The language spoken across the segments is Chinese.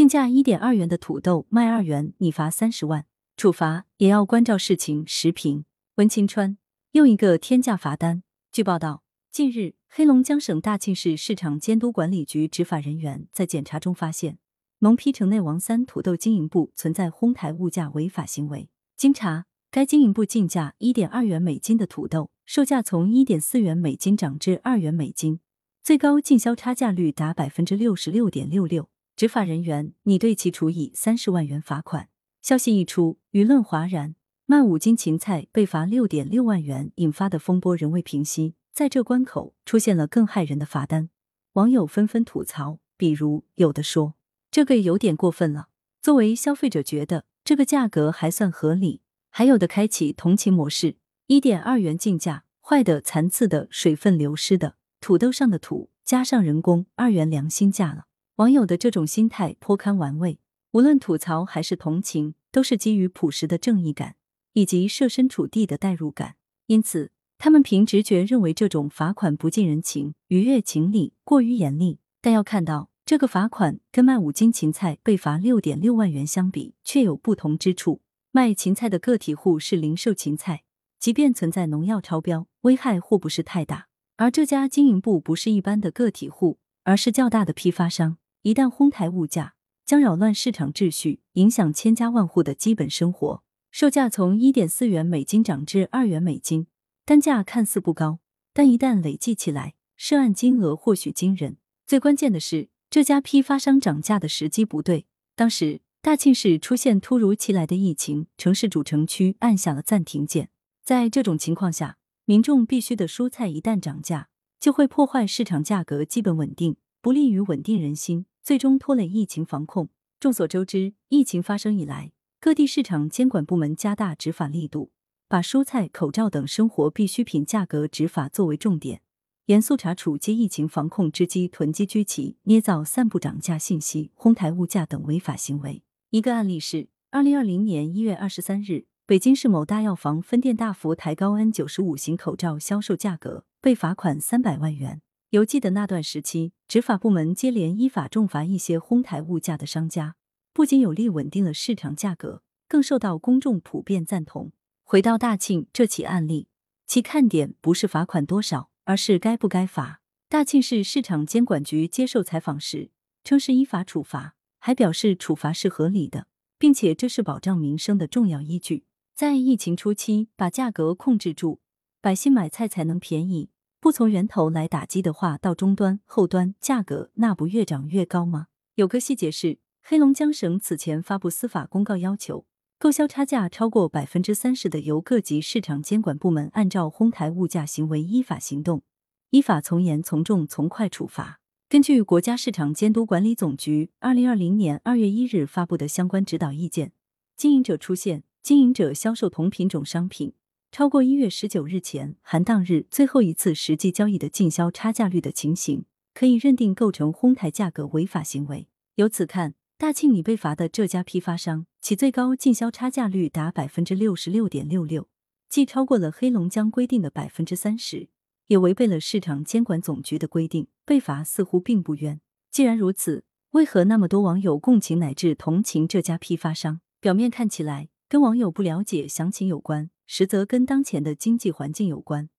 进价一点二元的土豆卖二元，你罚三十万，处罚也要关照事情。时评：文晴川又一个天价罚单。据报道，近日黑龙江省大庆市市场监督管理局执法人员在检查中发现，农批城内王三土豆经营部存在哄抬物价违法行为。经查，该经营部进价一点二元每斤的土豆，售价从一点四元每斤涨至二元每斤，最高进销差价率达百分之六十六点六六。执法人员拟对其处以三十万元罚款。消息一出，舆论哗然。卖五斤芹菜被罚六点六万元，引发的风波仍未平息。在这关口，出现了更骇人的罚单，网友纷纷吐槽。比如，有的说这个有点过分了，作为消费者觉得这个价格还算合理；还有的开启同情模式，一点二元进价，坏的、残次的、水分流失的，土豆上的土加上人工，二元良心价了。网友的这种心态颇堪玩味，无论吐槽还是同情，都是基于朴实的正义感以及设身处地的代入感。因此，他们凭直觉认为这种罚款不近人情、逾越情理、过于严厉。但要看到，这个罚款跟卖五斤芹菜被罚六点六万元相比，却有不同之处。卖芹菜的个体户是零售芹菜，即便存在农药超标，危害或不是太大；而这家经营部不是一般的个体户，而是较大的批发商。一旦哄抬物价，将扰乱市场秩序，影响千家万户的基本生活。售价从一点四元每斤涨至二元每斤，单价看似不高，但一旦累计起来，涉案金额或许惊人。最关键的是，这家批发商涨价的时机不对。当时，大庆市出现突如其来的疫情，城市主城区按下了暂停键。在这种情况下，民众必需的蔬菜一旦涨价，就会破坏市场价格基本稳定，不利于稳定人心。最终拖累疫情防控。众所周知，疫情发生以来，各地市场监管部门加大执法力度，把蔬菜、口罩等生活必需品价格执法作为重点，严肃查处借疫情防控之机囤积居奇、捏造、散布涨价信息、哄抬物价等违法行为。一个案例是，二零二零年一月二十三日，北京市某大药房分店大幅抬高 N 九十五型口罩销售价格，被罚款三百万元。犹记得那段时期，执法部门接连依法重罚一些哄抬物价的商家，不仅有力稳定了市场价格，更受到公众普遍赞同。回到大庆这起案例，其看点不是罚款多少，而是该不该罚。大庆市市场监管局接受采访时称是依法处罚，还表示处罚是合理的，并且这是保障民生的重要依据。在疫情初期，把价格控制住，百姓买菜才能便宜。不从源头来打击的话，到终端、后端价格那不越涨越高吗？有个细节是，黑龙江省此前发布司法公告，要求购销差价超过百分之三十的，由各级市场监管部门按照哄抬物价行为依法行动，依法从严从重从快处罚。根据国家市场监督管理总局二零二零年二月一日发布的相关指导意见，经营者出现经营者销售同品种商品。超过一月十九日前含当日最后一次实际交易的进销差价率的情形，可以认定构成哄抬价格违法行为。由此看，大庆里被罚的这家批发商，其最高进销差价率达百分之六十六点六六，既超过了黑龙江规定的百分之三十，也违背了市场监管总局的规定，被罚似乎并不冤。既然如此，为何那么多网友共情乃至同情这家批发商？表面看起来，跟网友不了解详情有关。实则跟当前的经济环境有关，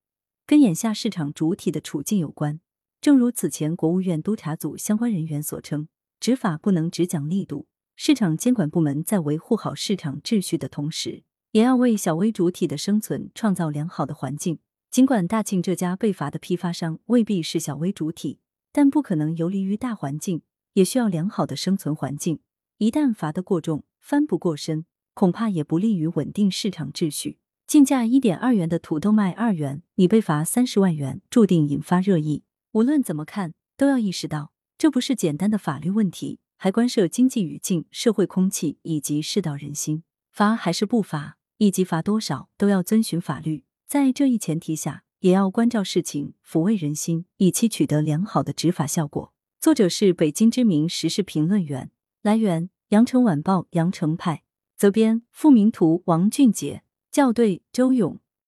跟眼下市场主体的处境有关。正如此前国务院督查组相关人员所称，执法不能只讲力度，市场监管部门在维护好市场秩序的同时，也要为小微主体的生存创造良好的环境。尽管大庆这家被罚的批发商未必是小微主体，但不可能游离于大环境，也需要良好的生存环境。一旦罚得过重，翻不过身，恐怕也不利于稳定市场秩序。进价一点二元的土豆卖二元，你被罚三十万元，注定引发热议。无论怎么看，都要意识到，这不是简单的法律问题，还关涉经济语境、社会空气以及世道人心。罚还是不罚，以及罚多少，都要遵循法律。在这一前提下，也要关照事情，抚慰人心，以期取得良好的执法效果。作者是北京知名时事评论员，来源：羊城晚报羊城派，责编：付明图，王俊杰。校对：周勇。